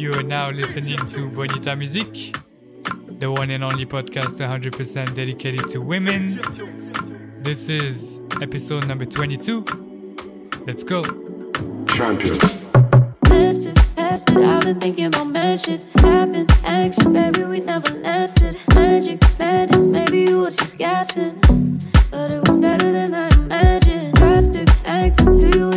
You are now listening to Bonita Music, the one and only podcast 100% dedicated to women. This is episode number 22. Let's go. Champion. Listen, past it. I've been thinking about. Happen, action, baby, we never lasted. Magic, madness, maybe you was just guessing. But it was better than I imagined. Drastic, acting to you,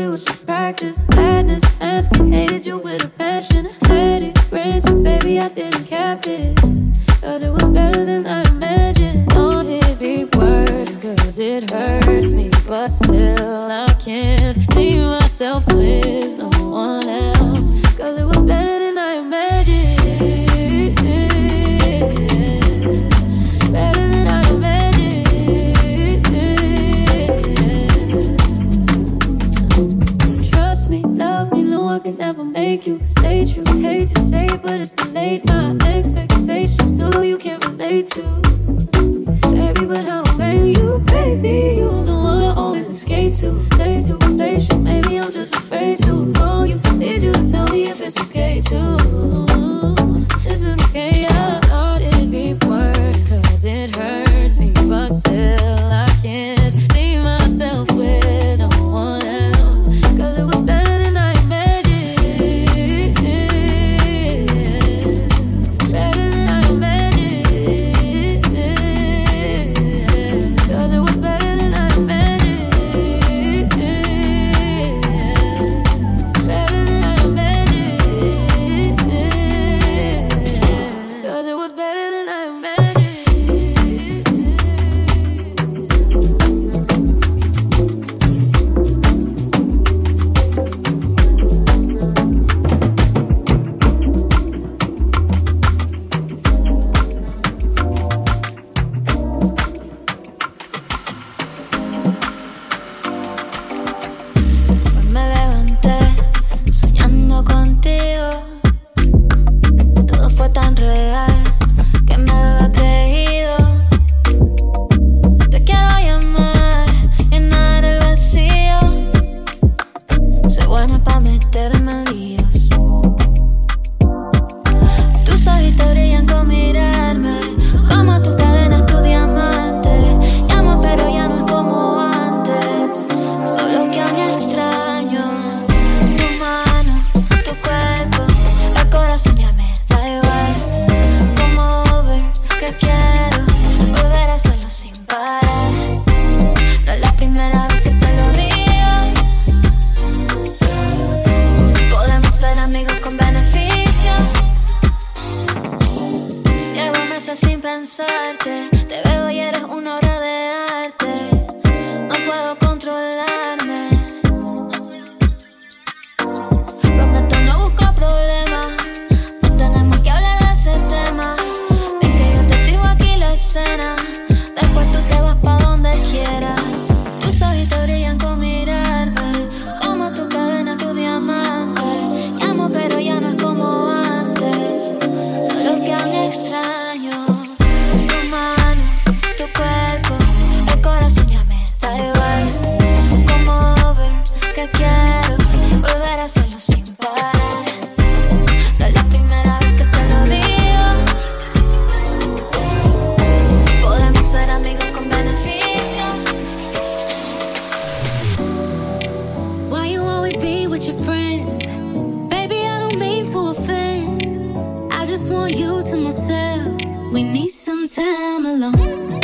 some time alone.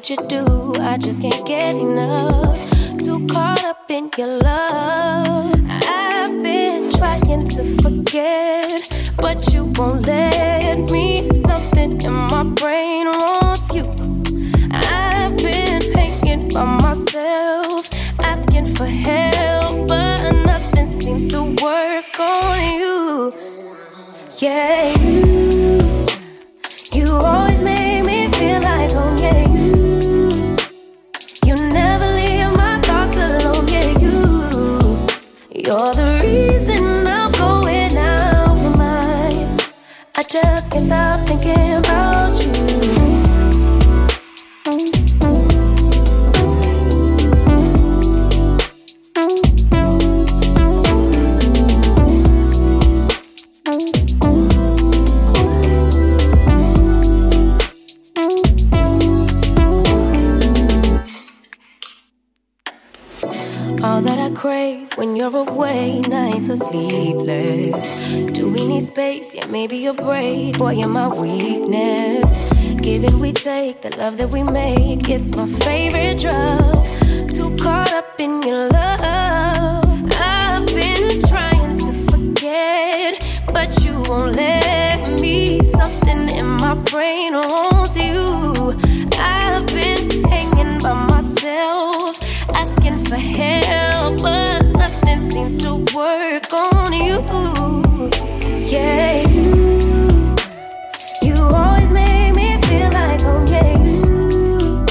Did you do? Are sleepless. Do we need space? Yeah, maybe a break. Boy, you're my weakness. Giving we take, the love that we make, it's my favorite drug. Too caught up in your love. I've been trying to forget, but you won't let me. Something in my brain wants you. Seems to work on you. Yeah, you, you always make me feel like, oh yeah, you,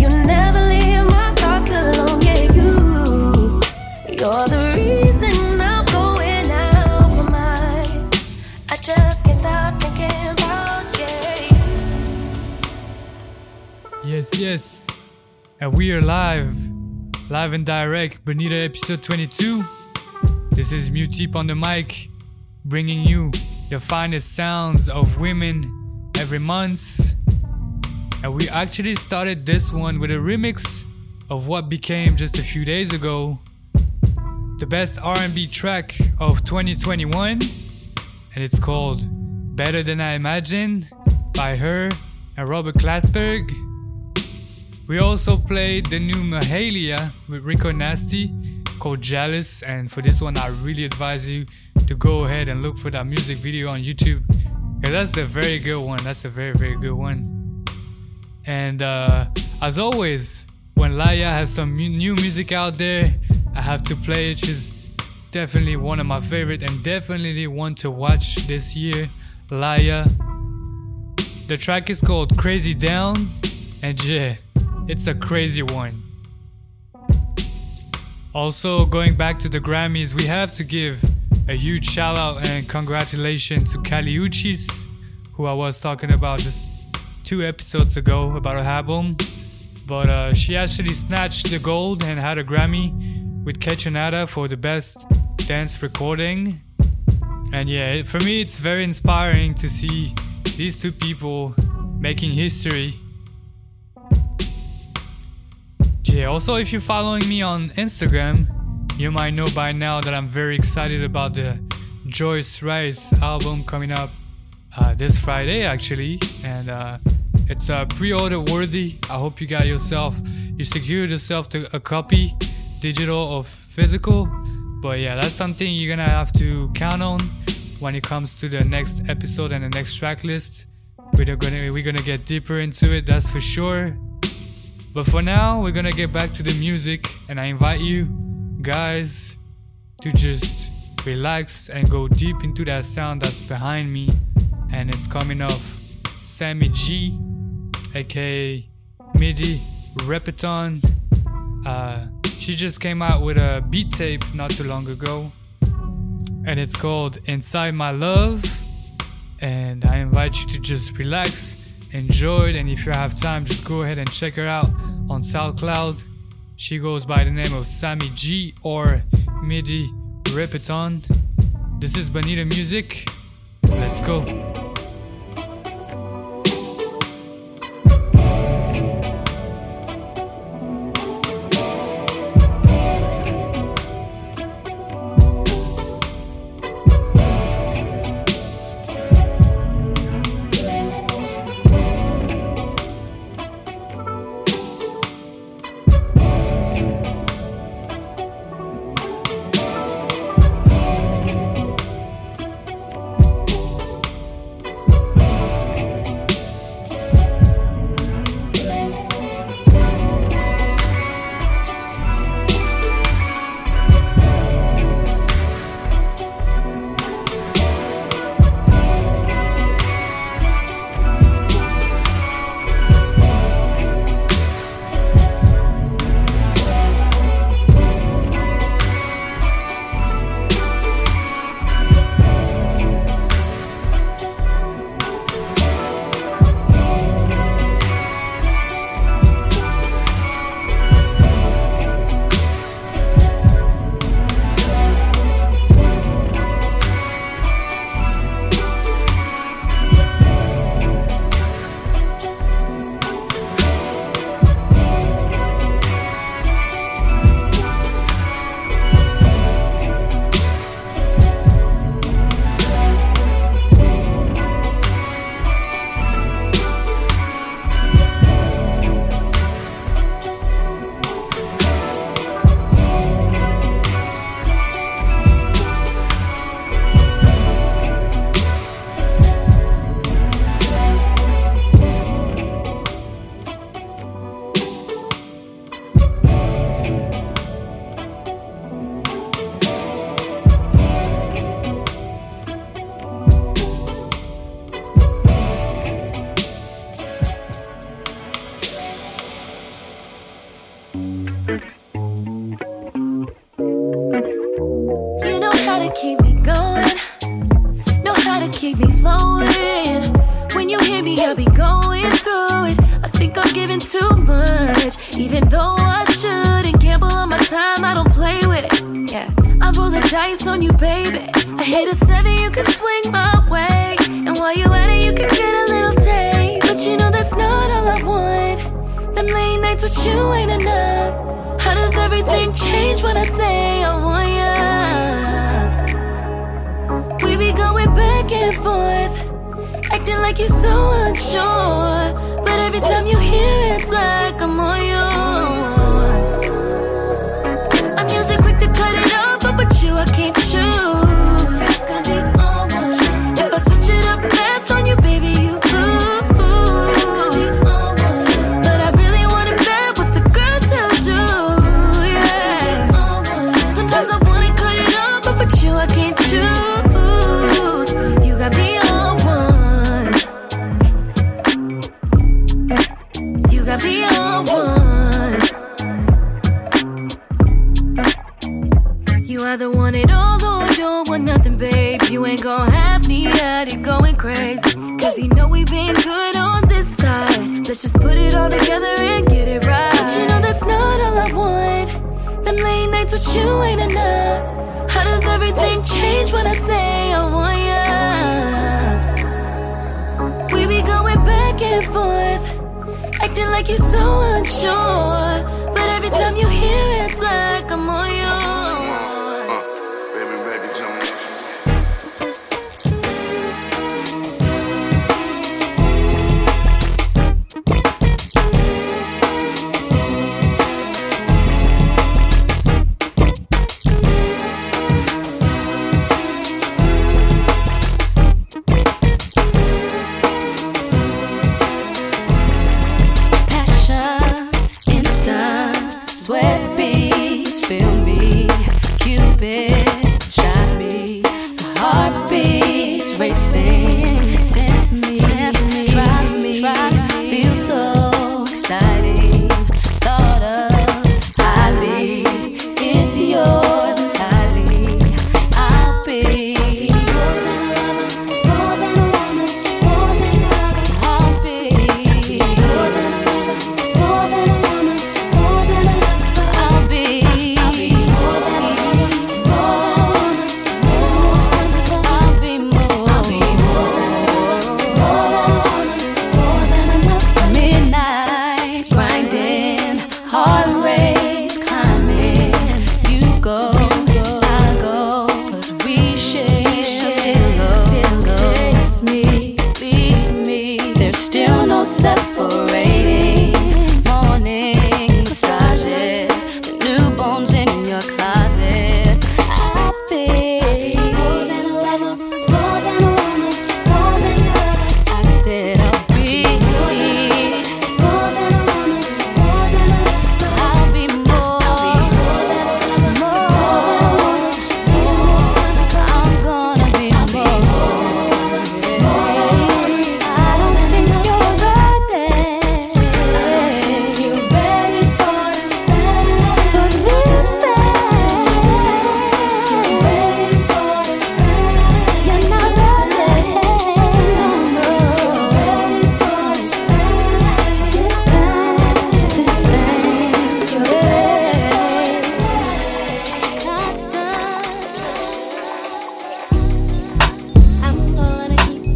you never leave my thoughts alone. Yeah, you, you're the reason I'm going out my mind. I just can't stop thinking about you. Yes, yes. And we are live. Live and direct. Bonita episode 22. This is Mutip on the mic, bringing you the finest sounds of women every month. And we actually started this one with a remix of what became just a few days ago the best R&B track of 2021 and it's called Better Than I Imagined by H.E.R. and Robert Glasper. We also played the new Mahalia with Rico Nasty called Jealous, and for this one, I really advise you to go ahead and look for that music video on YouTube. Yeah, that's the very good one. That's a very, very good one. And uh, as always, when Laya has some new music out there, I have to play it. She's definitely one of my favorite and definitely one to watch this year. Laya. The track is called Crazy Down, and yeah, it's a crazy one. Also, going back to the Grammys, we have to give a huge shout out and congratulations to Kali Uchis, who I was talking about just two episodes ago about her album. But uh, she actually snatched the gold and had a Grammy with Kaytranada for the best dance recording. And yeah, for me, it's very inspiring to see these two people making history. Yeah, also, if you're following me on Instagram, you might know by now that I'm very excited about the Joyce Wrice album coming up uh, this Friday, actually. And uh, it's uh, pre order worthy. I hope you got yourself, you secured yourself to a copy digital or physical. But yeah, that's something you're gonna have to count on when it comes to the next episode and the next track list. We're gonna we're gonna get deeper into it, that's for sure. But for now, we're gonna get back to the music, and I invite you guys to just relax and go deep into that sound that's behind me, and it's coming off Sammy G, aka MIDI Repeton. Uh, she just came out with a beat tape not too long ago, and it's called Inside My Love. And I invite you to just relax, enjoy it, and if you have time, just go ahead and check her out on SoundCloud. She goes by the name of Sammy G or MIDI Repeton. This is Bonita Music. Let's go. keep me flowing. When you hear me, I'll be going through it. I think I'm giving too much, even though I shouldn't gamble on my time. I don't play with it. Yeah, I roll the dice on you, baby. I hit a seven, you can swing my way, and while you're at it, you can get a little taste. But you know that's not all I want. Them late nights with you ain't enough. How does everything change when I say I want you? We be going back and forth, acting like you're so unsure. But every time you hear it, it's like I'm on you. Just put it all together and get it right. But you know that's not all I want. Them late nights with you ain't enough. How does everything change when I say I want ya? We be going back and forth, acting like you're so unsure. But every time you hear it, it's like I'm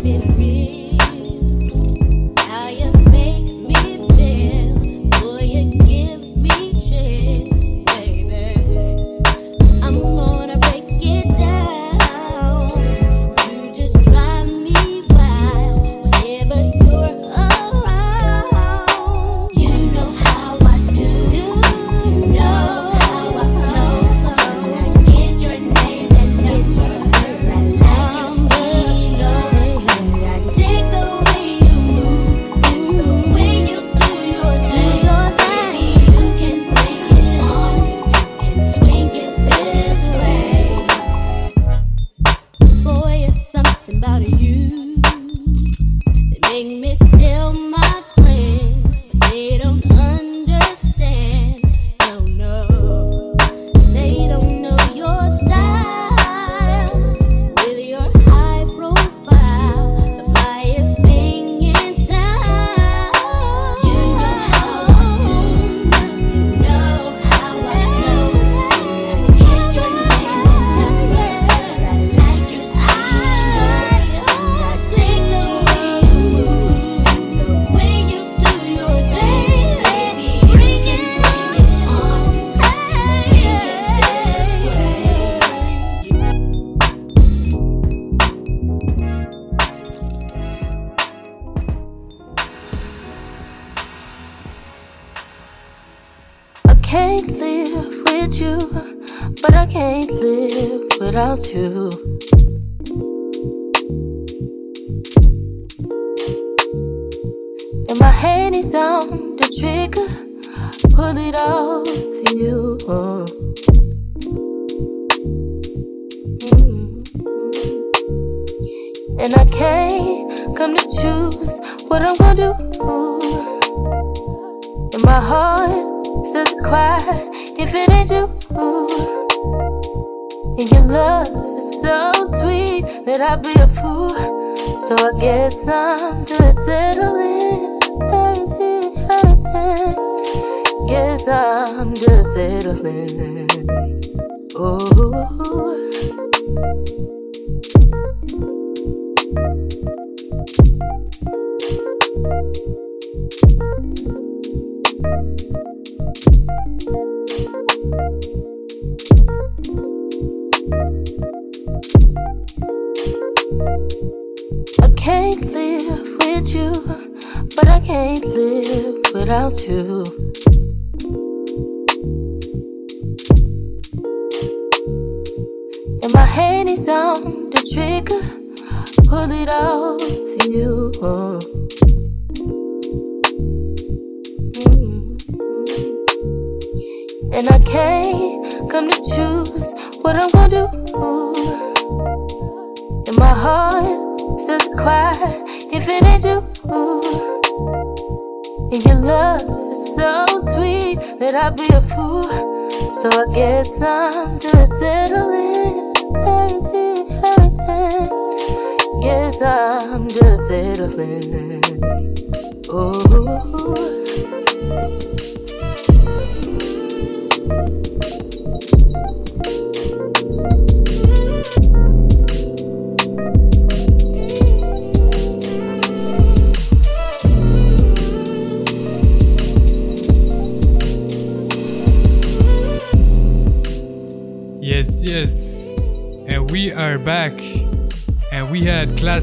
been real. And I can't come to choose what I'm gonna do. And my heart says cry if it ain't you. And your love is so sweet that I'd be a fool. So I guess I'm just settling. Guess I'm just settling. Oh. Guess I'm just settling. Guess I'm just settling. Oh.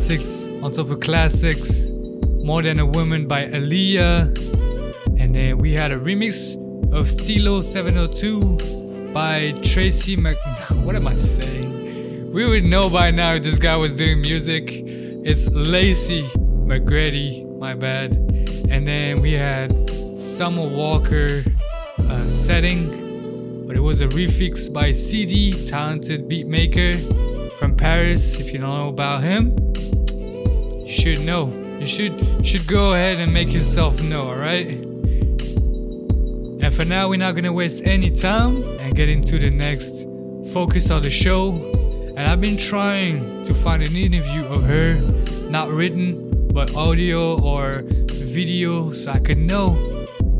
Classics on top of classics. More Than a Woman by Aaliyah. And then we had a remix of Steelo 702 by Tracy Mc. What am I saying? We would know by now if this guy was doing music. It's Laci McGrady, my bad. And then we had Summer Walker uh, setting, but it was a refix by CD, talented beatmaker from Paris. If you don't know about him, you should know. You should should go ahead and make yourself know, alright? And for now, we're not gonna waste any time and get into the next focus of the show. And I've been trying to find an interview of her, not written, but audio or video, so I could know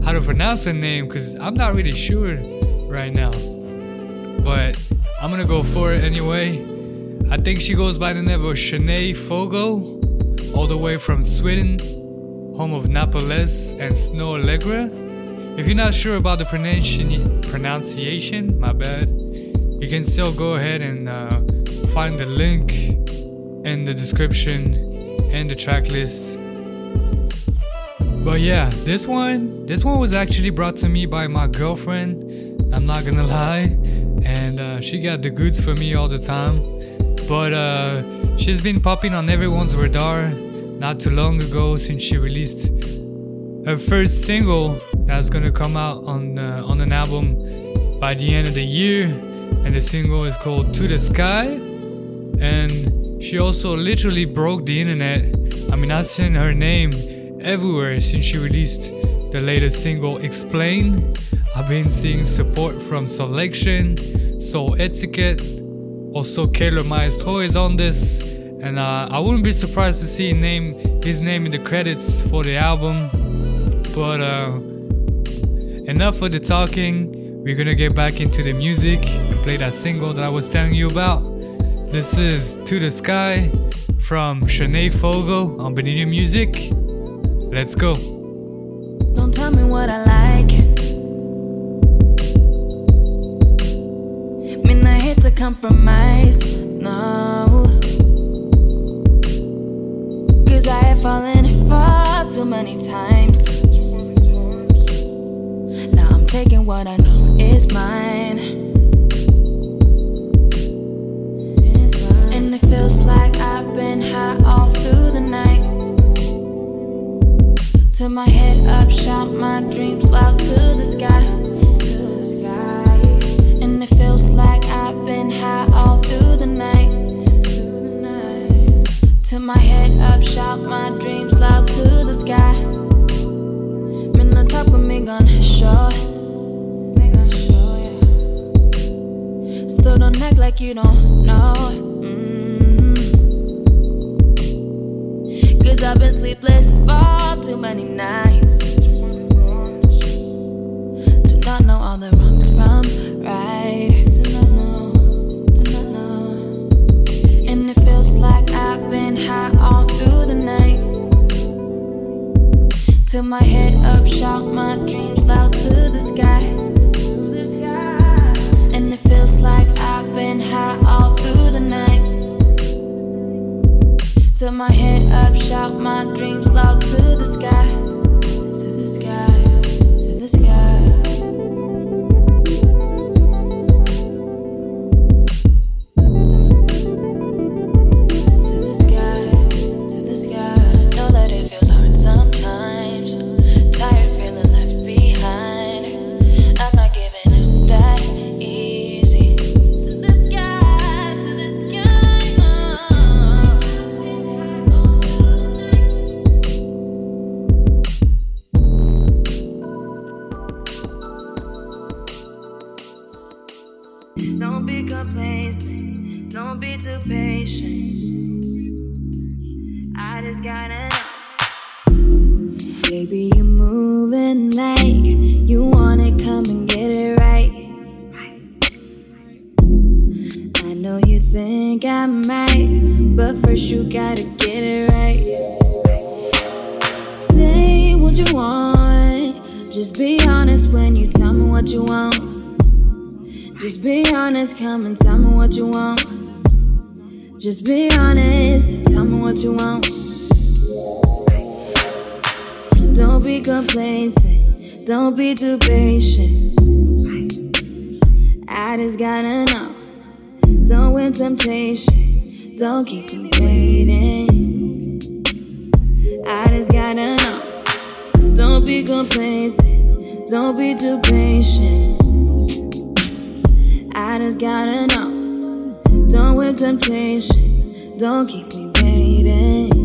how to pronounce her name because I'm not really sure right now. But I'm gonna go for it anyway. I think she goes by the name of Shanae Fogo, all the way from Sweden, home of Napoles and Snoh Aalegra. If you're not sure about the pronunciation, my bad, you can still go ahead and uh, find the link in the description and the track list. But yeah, this one, this one was actually brought to me by my girlfriend. I'm not gonna lie, and uh, she got the goods for me all the time. But uh, she's been popping on everyone's radar not too long ago since she released her first single that's gonna come out on uh, on an album by the end of the year, and the single is called "To the Sky." And she also literally broke the internet. I mean, I've seen her name everywhere since she released the latest single "Explain." I've been seeing support from Selection, Soul Etiquette, also Kayla Maestro is on this, and uh, I wouldn't be surprised to see name his name in the credits for the album. But uh, enough of the talking. We're gonna get back into the music and play that single that I was telling you about. This is To the Sky from Shanae Fogo on Bonita Music. Let's go. Don't tell me what I like. Compromise, no. Cause I have fallen far too many times. Now I'm taking what I know is mine. And it feels like I've been high all through the night. Turn my head up, shout my dreams loud to the sky. Turn my head up, shout my dreams loud to the sky. Men I talk with me gonna show. So don't act like you don't know. Mm. Cause I've been sleepless for too many nights. To not know all the wrongs from right. Till my head up, shout my dreams loud to the sky. And it feels like I've been high all through the night. Till my head up, shout my dreams loud to the sky. Don't be too patient. I just gotta know. Don't win temptation, don't keep me waiting. I just gotta know. Don't be complacent, don't be too patient. I just gotta know. Don't whip temptation. Don't keep me waiting.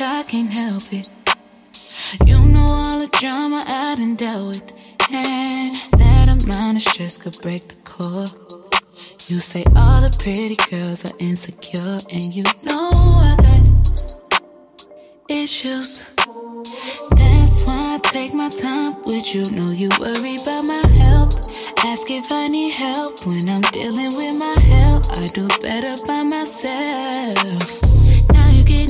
I can't help it. You know all the drama I done dealt with, and that amount of stress could break the core. You say all the pretty girls are insecure, and you know I got issues. That's why I take my time with you. Know you worry about my health. Ask if I need help when I'm dealing with my health. I do better by myself.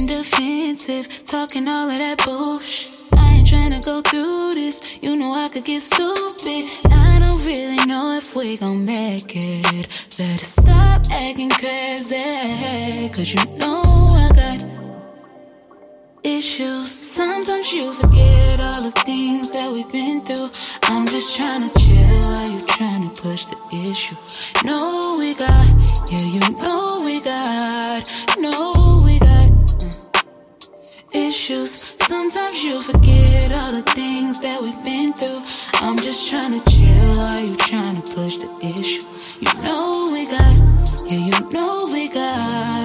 Defensive, talking all of that bullshit. I ain't trying to go through this. You know I could get stupid. I don't really know if we gon' make it. Better stop acting crazy. Cause you know I got issues. Sometimes you forget all the things that we've been through. I'm just trying to chill while you trying to push the issue. No, we got, yeah, you know we got, no, issues. Sometimes you forget all the things that we've been through. I'm just trying to chill while you trying to push the issue. You know we got, yeah, you know we got.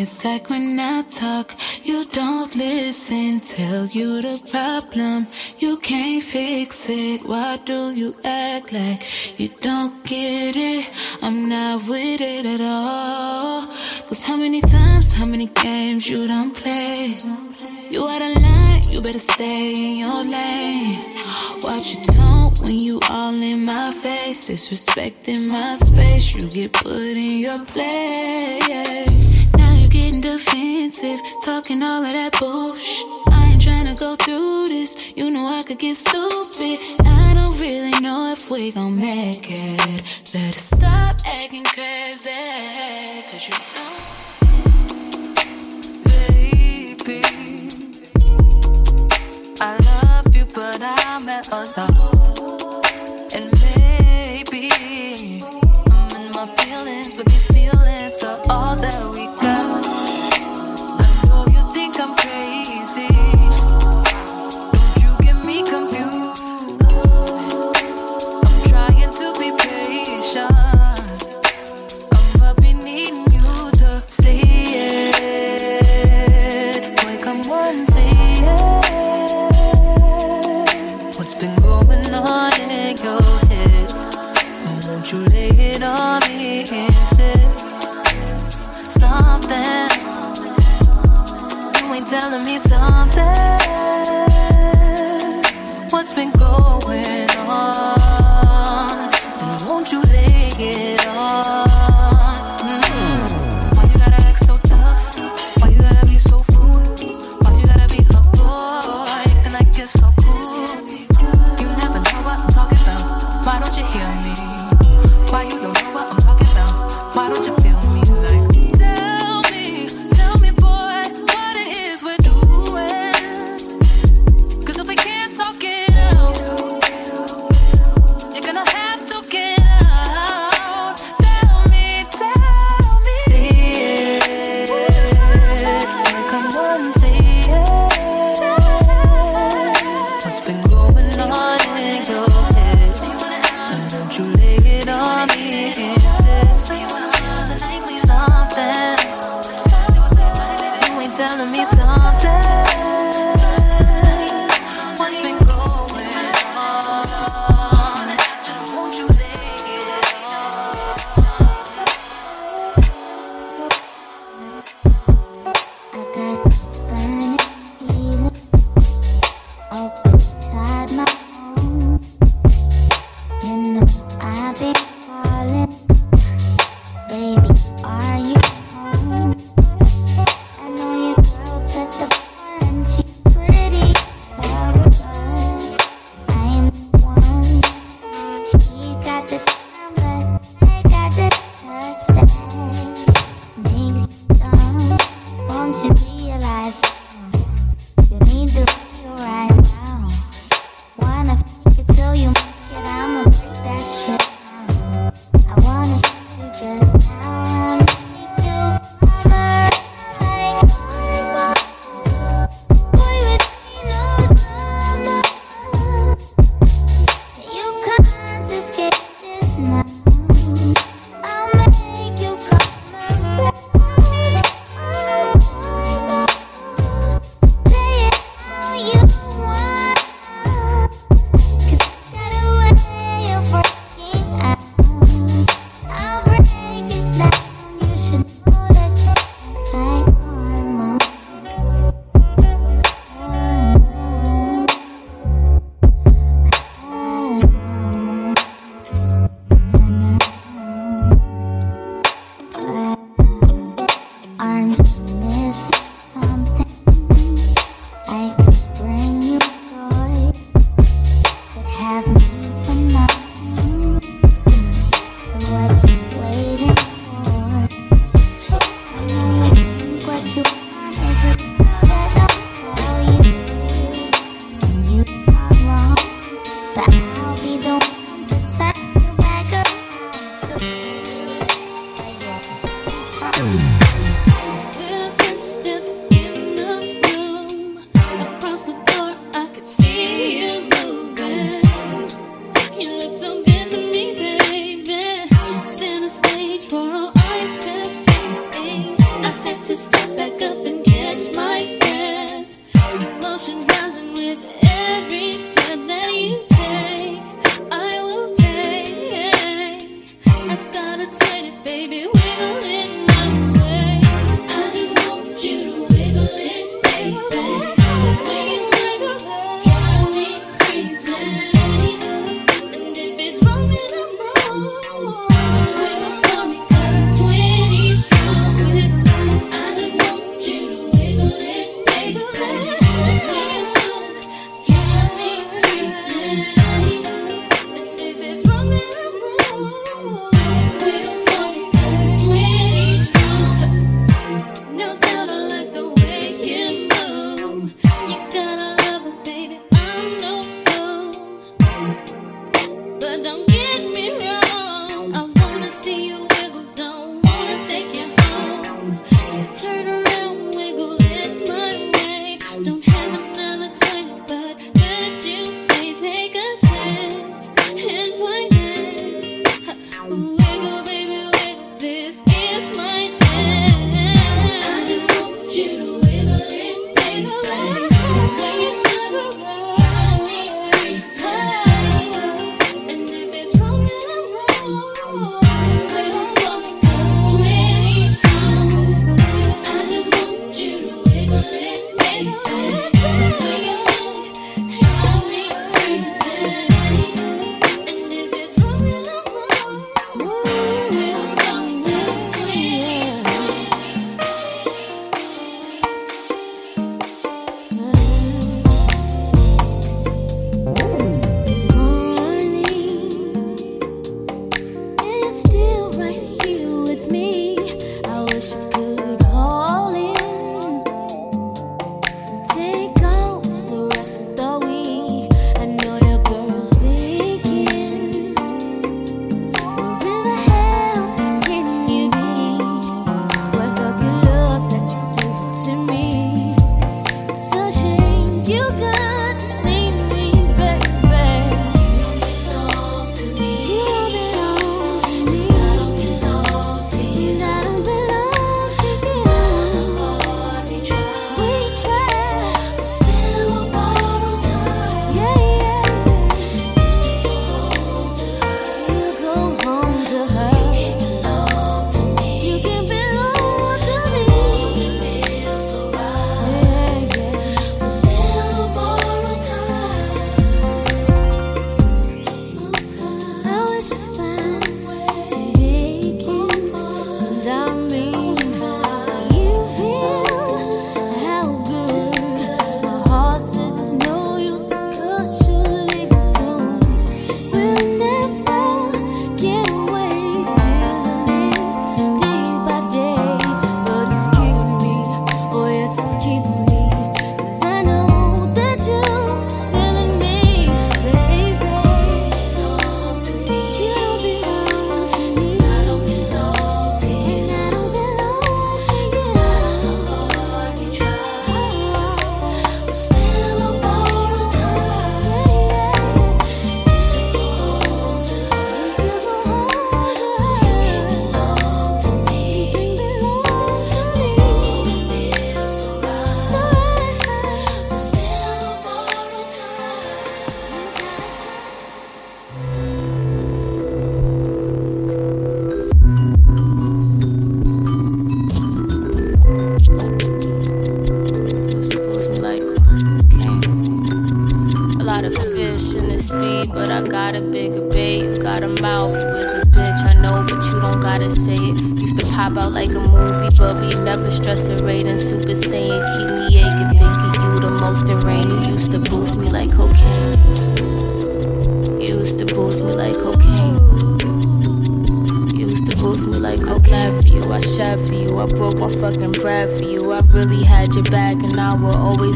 It's like when I talk, you don't listen. Tell you the problem, you can't fix it. Why do you act like you don't get it? I'm not with it at all. Cause how many times, how many games you done play? You out of line, you better stay in your lane. Watch your tone when you all in my face. Disrespecting my space, you get put in your place. Now you're getting defensive, talking all of that bullshit. I ain't trying to go through this, you know I could get stupid. I don't really know if we gon' make it. Better stop acting crazy, cause you know. baby. I love you, but I'm at a loss. Telling me something. What's been going on? Won't Ooh.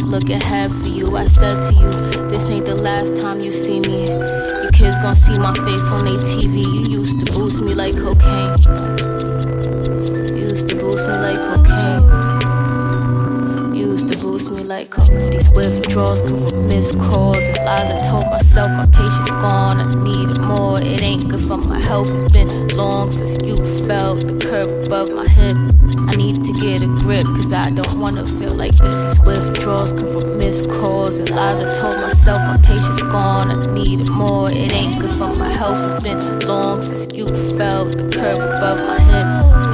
Look ahead for you. I said to you, this ain't the last time you see me. Your kids gon' see my face on their TV. You used to boost me like cocaine. You used to boost me like cocaine. You used to boost me like cocaine. These withdrawals come from missed calls and lies. I told myself my patience gone. I needed more. It ain't good for my health. It's been long since you felt the curve above my hip. Need to get a grip, cause I don't wanna feel like this. Withdrawals come from missed calls and lies. I told myself my patience gone. I needed more. It ain't good for my health. It's been long since you felt the curve above my hip.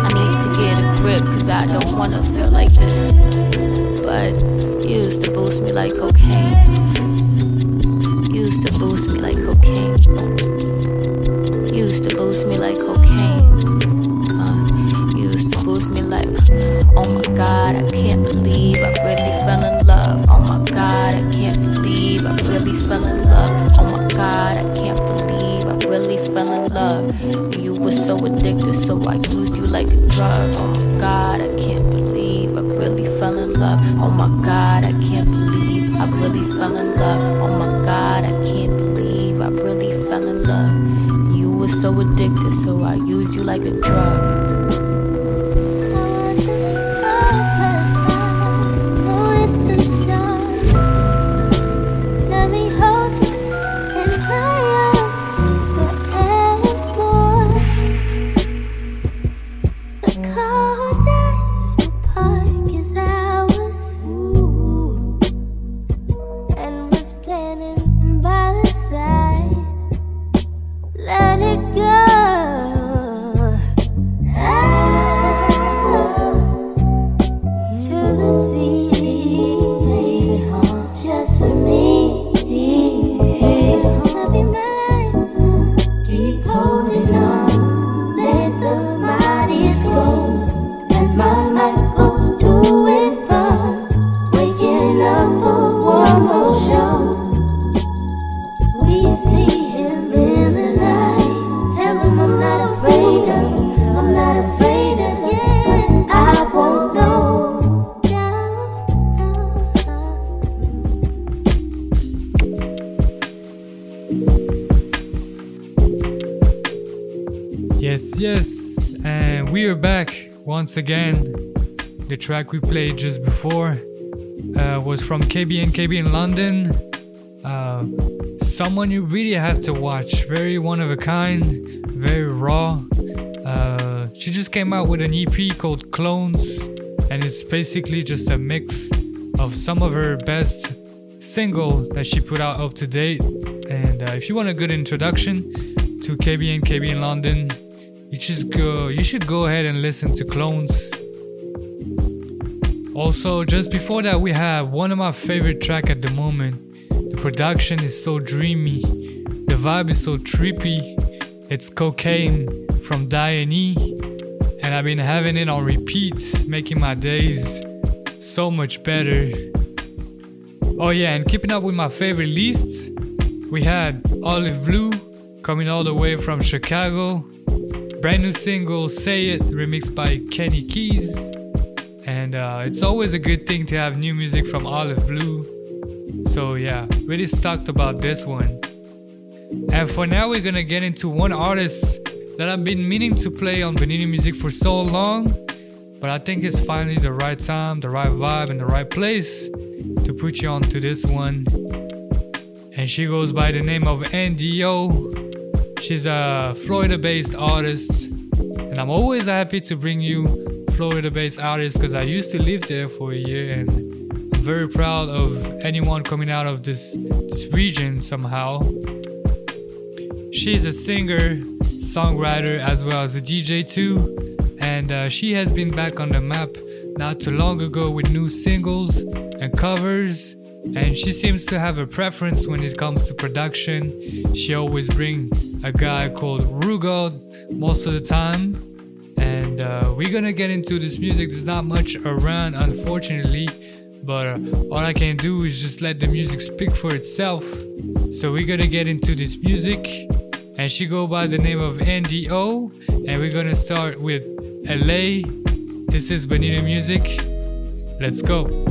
I need to get a grip, cause I don't wanna feel like this. But you used to boost me like cocaine. You used to boost me like cocaine. You used to boost me like cocaine. Used to boost me like, oh my god, I can't believe I really fell in love. Oh my god, I can't believe I really fell in love. Oh my god, I can't believe I really fell in love. You were so addicted, so I used you like a drug. Oh my god, I can't believe I really fell in love. Oh my god, I can't believe I really fell in love. Oh my god, I can't believe I really fell in love. You were so addicted, so I used you like a drug. Once again. The track we played just before uh, was from KB and KB in London. Uh, someone you really have to watch. Very one of a kind, very raw. Uh, she just came out with an EP called Clones, and it's basically just a mix of some of her best single that she put out up to date. And uh, if you want a good introduction to KB and KB in London, you just go. You should go ahead and listen to Clones. Also, just before that, we have one of my favorite track at the moment. The production is so dreamy, the vibe is so trippy. It's cocaine from Diane and I've been having it on repeat, making my days so much better. Oh yeah, and keeping up with my favorite lists, we had Olive Blue coming all the way from Chicago. Brand new single, Say It, remixed by Kenny Keys. And uh, it's always a good thing to have new music from Olive Blue. So yeah, really stoked about this one. And for now, we're gonna get into one artist that I've been meaning to play on Bonita Music for so long. But I think it's finally the right time, the right vibe, and the right place to put you on to this one. And she goes by the name of NDO. She's a Florida based artist, and I'm always happy to bring you Florida based artists because I used to live there for a year and I'm very proud of anyone coming out of this, this region somehow. She's a singer, songwriter, as well as a DJ too, and uh, she has been back on the map not too long ago with new singles and covers. And she seems to have a preference when it comes to production. She always bring a guy called Rugod most of the time, and uh, we're gonna get into this music. There's not much around, unfortunately, but uh, all I can do is just let the music speak for itself. So we're gonna get into this music, and she go by the name of NDO, and we're gonna start with LA. This is Bonita Music. Let's go.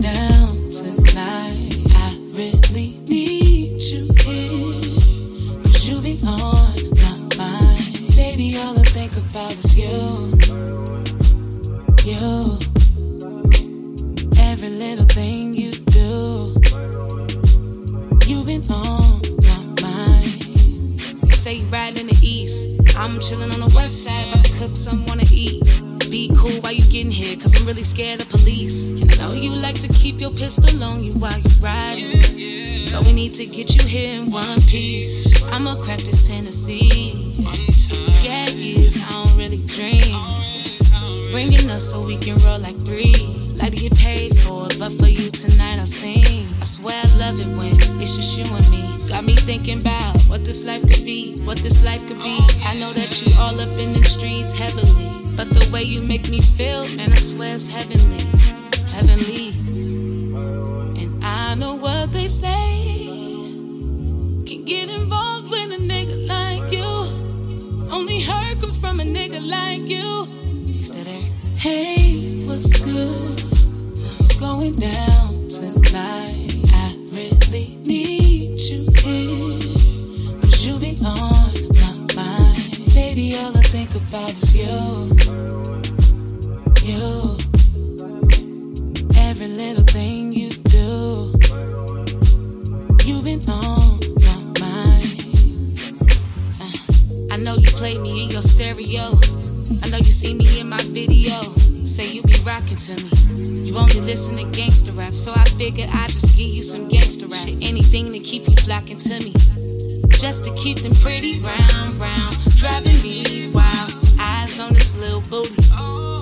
down to pistol on you while you riding. But we need to get you here in one piece. I'ma crack this Tennessee. Yeah, yes, I don't really dream. Bringing us so we can roll like three. Like to get paid for it, but for you tonight I'll sing. I swear I love it when it's just you and me. Got me thinking about what this life could be, what this life could be. I know that you all up in them streets heavily. But the way you make me feel, man, I swear it's heavenly. Heavenly. What they say. Can get involved with a nigga like you. Only hurt comes from a nigga like you. Hey, what's good? What's going down tonight? I really need you here. Cause you be on my mind. Baby, all I think about is you. You. Every little thing on my mind. Uh, I know you play me in your stereo. I know you see me in my video. Say you be rocking to me. You only listen to gangster rap, so I figured I'd just give you some gangster rap. Shit, anything to keep you flocking to me. Just to keep them pretty brown, brown. Driving me wild. Eyes on this little booty.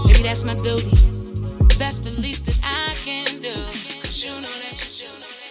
Maybe that's my duty. That's the least that I can do. Cause you know that you, you know that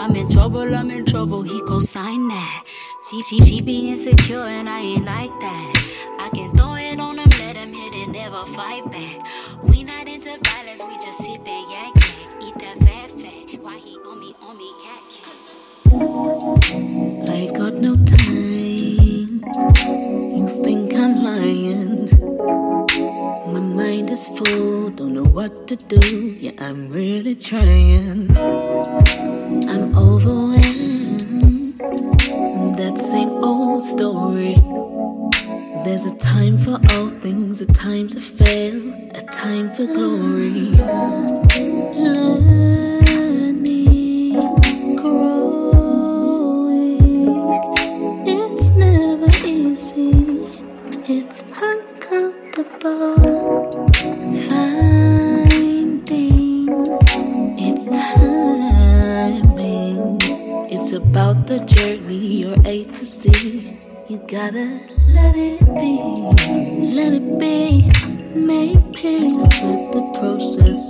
I'm in trouble, I'm in trouble, he gon' sign that. She, she, she be insecure and I ain't like that. I can throw it on him, let him hit it, never fight back. We not into violence, we just sit there, yak, yak. Eat that fat, fat. Why he on me, on me, cat, cat. I got no time. You think I'm lying? My mind is full, don't know what to do. Yeah, I'm really trying. I'm overwhelmed. That same old story. There's a time for all things, a time to fail, a time for glory. about the journey or A to Z. You gotta let it be, let it be. Make peace with the process.